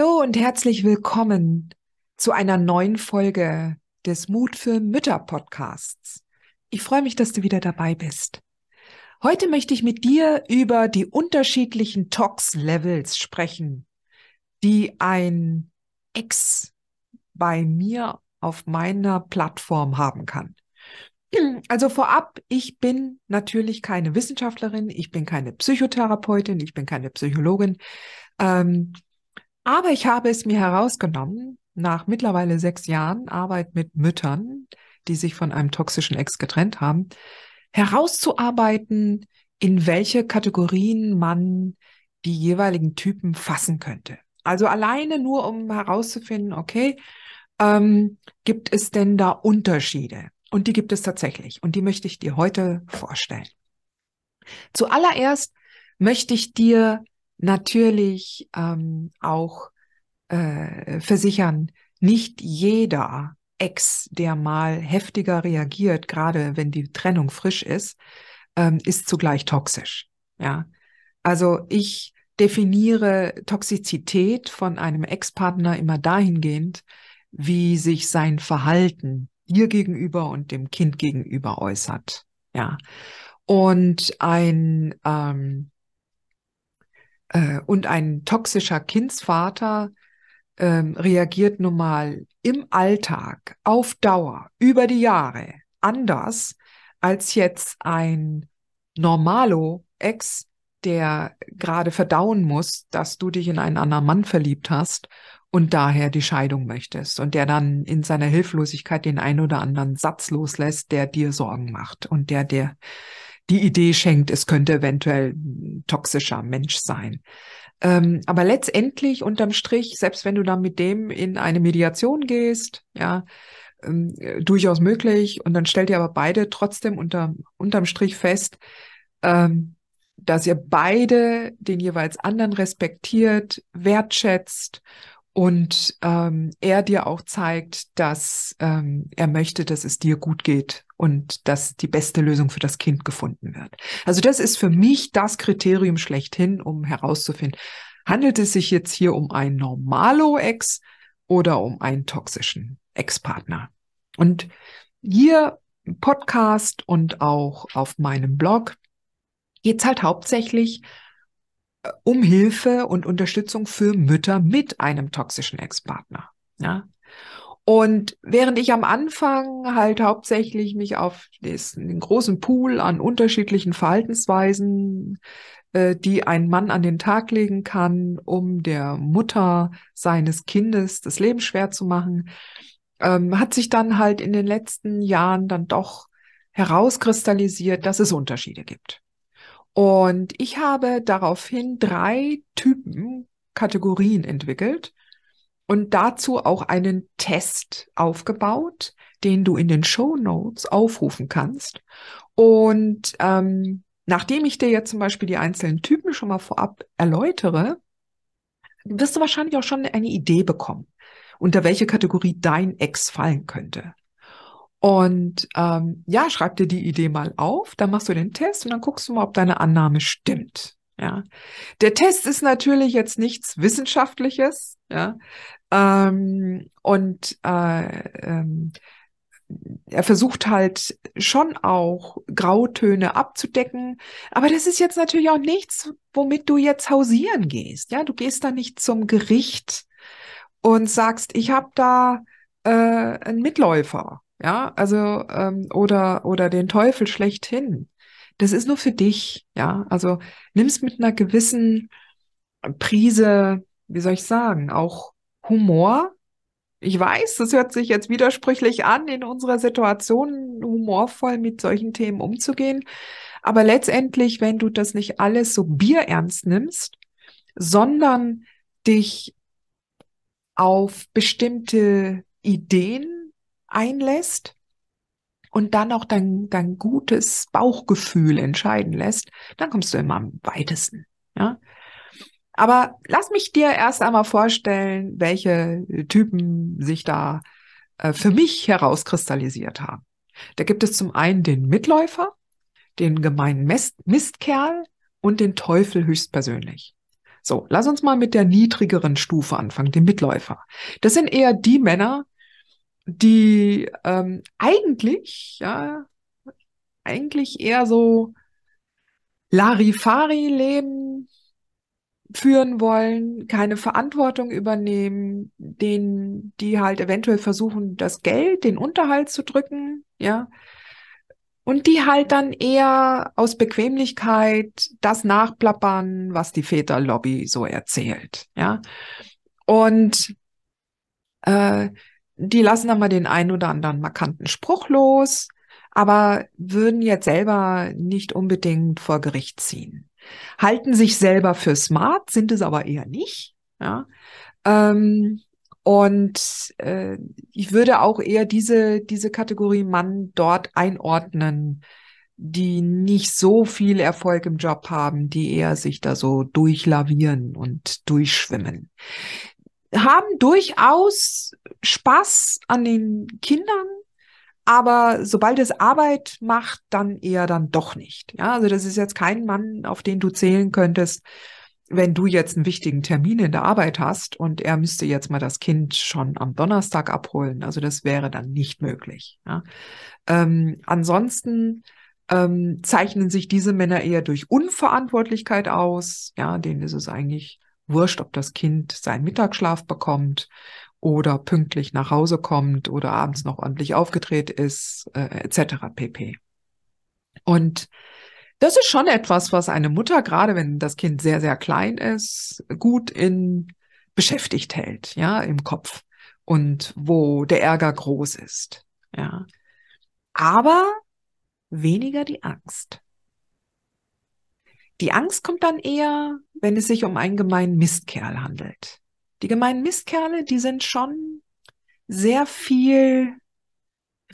Hallo und herzlich willkommen zu einer neuen Folge des Mut für Mütter Podcasts. Ich freue mich, dass du wieder dabei bist. Heute möchte ich mit dir über die unterschiedlichen Tox-Levels sprechen, die ein Ex bei mir auf meiner Plattform haben kann. Also vorab, ich bin natürlich keine Wissenschaftlerin, ich bin keine Psychotherapeutin, ich bin keine Psychologin. Ähm, aber ich habe es mir herausgenommen, nach mittlerweile sechs Jahren Arbeit mit Müttern, die sich von einem toxischen Ex getrennt haben, herauszuarbeiten, in welche Kategorien man die jeweiligen Typen fassen könnte. Also alleine nur, um herauszufinden, okay, ähm, gibt es denn da Unterschiede? Und die gibt es tatsächlich. Und die möchte ich dir heute vorstellen. Zuallererst möchte ich dir natürlich ähm, auch äh, versichern, nicht jeder Ex, der mal heftiger reagiert, gerade wenn die Trennung frisch ist, ähm, ist zugleich toxisch. Ja, also ich definiere Toxizität von einem Ex-Partner immer dahingehend, wie sich sein Verhalten dir gegenüber und dem Kind gegenüber äußert. Ja, und ein ähm, äh, und ein toxischer Kindsvater ähm, reagiert nun mal im Alltag auf Dauer über die Jahre anders als jetzt ein Normalo Ex, der gerade verdauen muss, dass du dich in einen anderen Mann verliebt hast und daher die Scheidung möchtest und der dann in seiner Hilflosigkeit den einen oder anderen Satz loslässt, der dir Sorgen macht und der dir die Idee schenkt, es könnte eventuell ein toxischer Mensch sein. Ähm, aber letztendlich unterm Strich, selbst wenn du dann mit dem in eine Mediation gehst, ja, ähm, durchaus möglich. Und dann stellt ihr aber beide trotzdem unter, unterm Strich fest, ähm, dass ihr beide den jeweils anderen respektiert, wertschätzt und ähm, er dir auch zeigt, dass ähm, er möchte, dass es dir gut geht und dass die beste Lösung für das Kind gefunden wird. Also das ist für mich das Kriterium schlechthin, um herauszufinden, handelt es sich jetzt hier um einen Normalo-Ex oder um einen toxischen Ex-Partner. Und hier im Podcast und auch auf meinem Blog geht es halt hauptsächlich um Hilfe und Unterstützung für Mütter mit einem toxischen Ex-Partner. Ja. Und während ich am Anfang halt hauptsächlich mich auf den großen Pool an unterschiedlichen Verhaltensweisen, äh, die ein Mann an den Tag legen kann, um der Mutter seines Kindes das Leben schwer zu machen, ähm, hat sich dann halt in den letzten Jahren dann doch herauskristallisiert, dass es Unterschiede gibt. Und ich habe daraufhin drei Typen, Kategorien entwickelt und dazu auch einen Test aufgebaut, den du in den Show Notes aufrufen kannst. Und ähm, nachdem ich dir jetzt zum Beispiel die einzelnen Typen schon mal vorab erläutere, wirst du wahrscheinlich auch schon eine Idee bekommen, unter welche Kategorie dein Ex fallen könnte. Und ähm, ja, schreib dir die Idee mal auf, dann machst du den Test und dann guckst du mal, ob deine Annahme stimmt. Ja, der Test ist natürlich jetzt nichts Wissenschaftliches, ja, ähm, und äh, ähm, er versucht halt schon auch Grautöne abzudecken, aber das ist jetzt natürlich auch nichts, womit du jetzt hausieren gehst. Ja, du gehst da nicht zum Gericht und sagst, ich habe da äh, einen Mitläufer ja, also ähm, oder oder den Teufel schlechthin. Das ist nur für dich, ja. Also nimm's mit einer gewissen Prise, wie soll ich sagen, auch Humor. Ich weiß, das hört sich jetzt widersprüchlich an, in unserer Situation humorvoll mit solchen Themen umzugehen. Aber letztendlich, wenn du das nicht alles so bierernst nimmst, sondern dich auf bestimmte Ideen einlässt und dann auch dein, dein gutes Bauchgefühl entscheiden lässt, dann kommst du immer am weitesten. Ja? Aber lass mich dir erst einmal vorstellen, welche Typen sich da äh, für mich herauskristallisiert haben. Da gibt es zum einen den Mitläufer, den gemeinen Mist Mistkerl und den Teufel höchstpersönlich. So, lass uns mal mit der niedrigeren Stufe anfangen, dem Mitläufer. Das sind eher die Männer, die ähm, eigentlich, ja, eigentlich eher so Larifari-Leben führen wollen, keine Verantwortung übernehmen, denen, die halt eventuell versuchen, das Geld, den Unterhalt zu drücken, ja, und die halt dann eher aus Bequemlichkeit das nachplappern, was die Väterlobby so erzählt, ja. Und äh, die lassen dann mal den einen oder anderen markanten Spruch los, aber würden jetzt selber nicht unbedingt vor Gericht ziehen. Halten sich selber für smart, sind es aber eher nicht, ja. Ähm, und äh, ich würde auch eher diese, diese Kategorie Mann dort einordnen, die nicht so viel Erfolg im Job haben, die eher sich da so durchlavieren und durchschwimmen. Haben durchaus Spaß an den Kindern, aber sobald es Arbeit macht, dann eher dann doch nicht. Ja, also das ist jetzt kein Mann, auf den du zählen könntest, wenn du jetzt einen wichtigen Termin in der Arbeit hast und er müsste jetzt mal das Kind schon am Donnerstag abholen, also das wäre dann nicht möglich. Ja. Ähm, ansonsten ähm, zeichnen sich diese Männer eher durch Unverantwortlichkeit aus. Ja, denen ist es eigentlich wurscht, ob das Kind seinen Mittagsschlaf bekommt oder pünktlich nach Hause kommt oder abends noch ordentlich aufgedreht ist, äh, etc. pp. Und das ist schon etwas, was eine Mutter, gerade wenn das Kind sehr, sehr klein ist, gut in beschäftigt hält, ja, im Kopf und wo der Ärger groß ist, ja. Aber weniger die Angst. Die Angst kommt dann eher, wenn es sich um einen gemeinen Mistkerl handelt. Die gemeinen Mistkerle, die sind schon sehr viel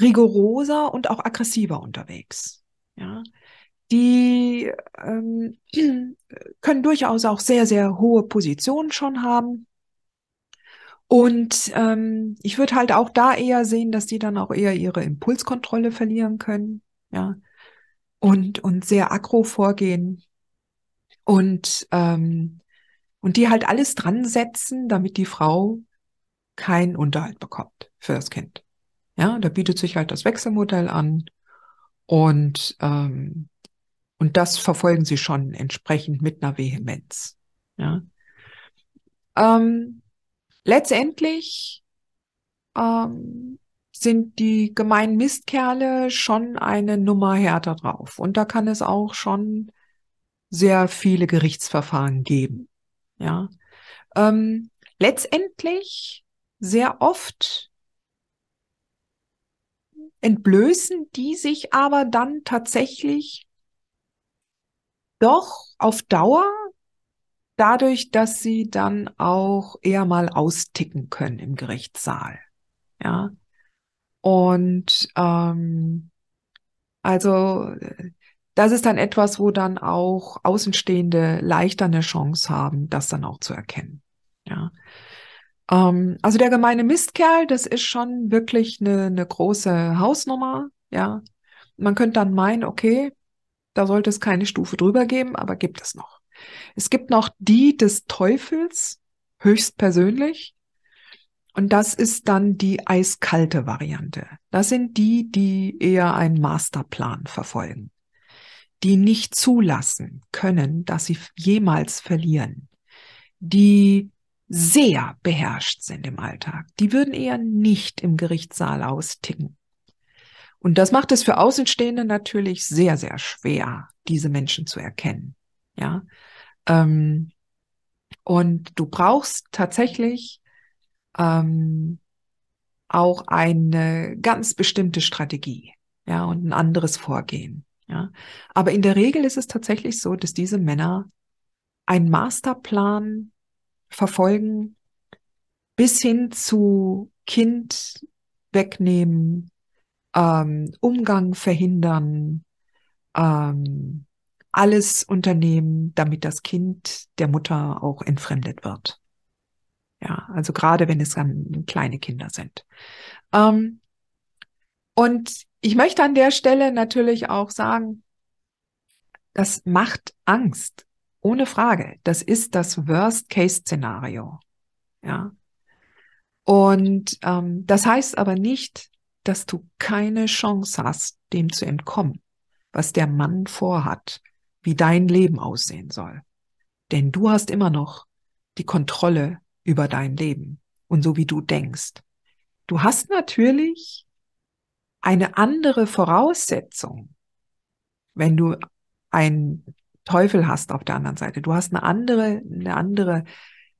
rigoroser und auch aggressiver unterwegs. Ja, die ähm, können durchaus auch sehr, sehr hohe Positionen schon haben. Und ähm, ich würde halt auch da eher sehen, dass die dann auch eher ihre Impulskontrolle verlieren können, ja, und, und sehr aggro vorgehen und, ähm, und die halt alles dran setzen, damit die Frau keinen Unterhalt bekommt für das Kind. Ja, da bietet sich halt das Wechselmodell an und ähm, und das verfolgen sie schon entsprechend mit einer Vehemenz. Ja. Ähm, letztendlich ähm, sind die gemeinen Mistkerle schon eine Nummer härter drauf. Und da kann es auch schon sehr viele Gerichtsverfahren geben. Ja. Ähm, letztendlich sehr oft entblößen die sich aber dann tatsächlich doch auf Dauer dadurch, dass sie dann auch eher mal austicken können im Gerichtssaal. Ja. Und ähm, also das ist dann etwas, wo dann auch Außenstehende leichter eine Chance haben, das dann auch zu erkennen. Ja. Ähm, also der gemeine Mistkerl, das ist schon wirklich eine, eine große Hausnummer. Ja. Man könnte dann meinen, okay, da sollte es keine Stufe drüber geben, aber gibt es noch. Es gibt noch die des Teufels, höchstpersönlich. Und das ist dann die eiskalte Variante. Das sind die, die eher einen Masterplan verfolgen, die nicht zulassen können, dass sie jemals verlieren, die sehr beherrscht sind im Alltag. Die würden eher nicht im Gerichtssaal austicken. Und das macht es für Außenstehende natürlich sehr, sehr schwer, diese Menschen zu erkennen. Ja. Ähm, und du brauchst tatsächlich ähm, auch eine ganz bestimmte Strategie, ja, und ein anderes Vorgehen, ja. Aber in der Regel ist es tatsächlich so, dass diese Männer einen Masterplan verfolgen bis hin zu Kind wegnehmen, ähm, Umgang verhindern, ähm, alles unternehmen, damit das Kind der Mutter auch entfremdet wird. Ja, also gerade wenn es dann kleine Kinder sind. Ähm, und ich möchte an der Stelle natürlich auch sagen, das macht Angst. Ohne Frage. Das ist das Worst-Case-Szenario. Ja. Und ähm, das heißt aber nicht, dass du keine Chance hast, dem zu entkommen, was der Mann vorhat, wie dein Leben aussehen soll. Denn du hast immer noch die Kontrolle über dein Leben und so wie du denkst. Du hast natürlich eine andere Voraussetzung, wenn du einen Teufel hast auf der anderen Seite. Du hast eine andere, eine andere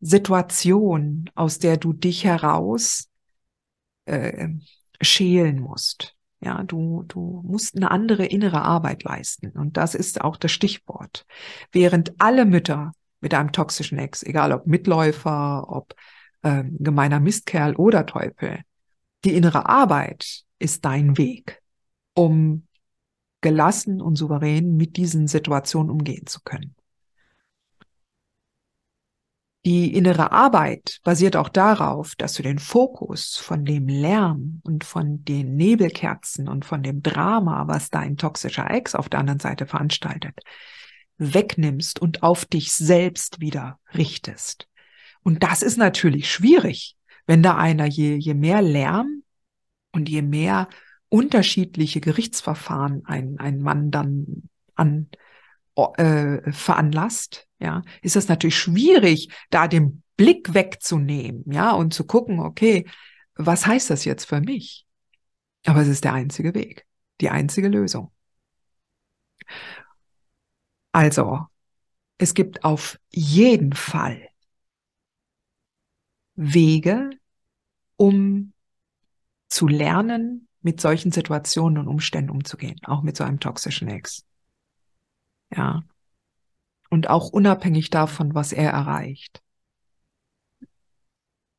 Situation, aus der du dich heraus äh, schälen musst. Ja, du, du musst eine andere innere Arbeit leisten. Und das ist auch das Stichwort. Während alle Mütter mit einem toxischen Ex, egal ob Mitläufer, ob äh, gemeiner Mistkerl oder Teufel, die innere Arbeit ist dein Weg, um gelassen und souverän mit diesen Situationen umgehen zu können. Die innere Arbeit basiert auch darauf, dass du den Fokus von dem Lärm und von den Nebelkerzen und von dem Drama, was dein toxischer Ex auf der anderen Seite veranstaltet, wegnimmst und auf dich selbst wieder richtest. Und das ist natürlich schwierig, wenn da einer je, je mehr Lärm und je mehr unterschiedliche Gerichtsverfahren ein, ein Mann dann an äh, veranlasst, ja, ist das natürlich schwierig, da den Blick wegzunehmen, ja, und zu gucken, okay, was heißt das jetzt für mich? Aber es ist der einzige Weg, die einzige Lösung. Also, es gibt auf jeden Fall Wege, um zu lernen, mit solchen Situationen und Umständen umzugehen, auch mit so einem toxischen Ex. Ja. Und auch unabhängig davon, was er erreicht.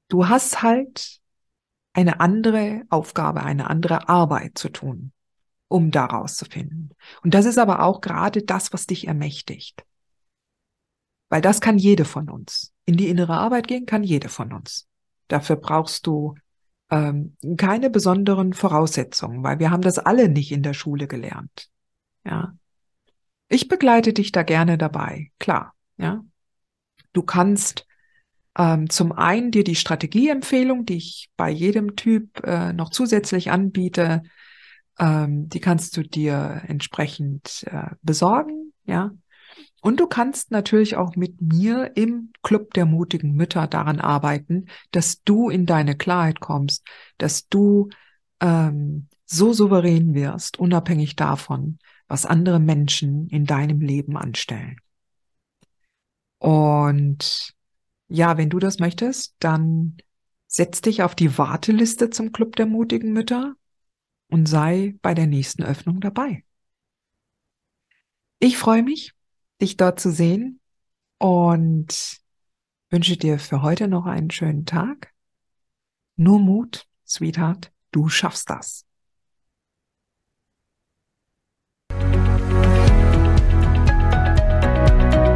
Du hast halt eine andere Aufgabe, eine andere Arbeit zu tun, um daraus zu finden. Und das ist aber auch gerade das, was dich ermächtigt. Weil das kann jede von uns. In die innere Arbeit gehen kann jede von uns. Dafür brauchst du ähm, keine besonderen Voraussetzungen, weil wir haben das alle nicht in der Schule gelernt. Ja. Ich begleite dich da gerne dabei, klar. Ja, du kannst ähm, zum einen dir die Strategieempfehlung, die ich bei jedem Typ äh, noch zusätzlich anbiete, ähm, die kannst du dir entsprechend äh, besorgen, ja. Und du kannst natürlich auch mit mir im Club der mutigen Mütter daran arbeiten, dass du in deine Klarheit kommst, dass du ähm, so souverän wirst, unabhängig davon, was andere Menschen in deinem Leben anstellen. Und ja, wenn du das möchtest, dann setz dich auf die Warteliste zum Club der mutigen Mütter und sei bei der nächsten Öffnung dabei. Ich freue mich, dich dort zu sehen und wünsche dir für heute noch einen schönen Tag. Nur Mut, Sweetheart, du schaffst das.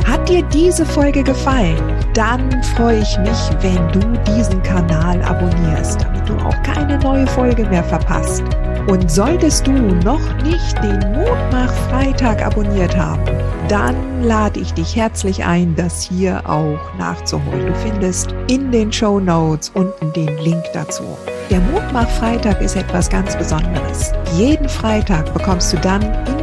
Hat dir diese Folge gefallen? Dann freue ich mich, wenn du diesen Kanal abonnierst, du auch keine neue Folge mehr verpasst. Und solltest du noch nicht den Mutmach Freitag abonniert haben, dann lade ich dich herzlich ein, das hier auch nachzuholen. Du findest in den Show Notes unten den Link dazu. Der Mutmach Freitag ist etwas ganz Besonderes. Jeden Freitag bekommst du dann in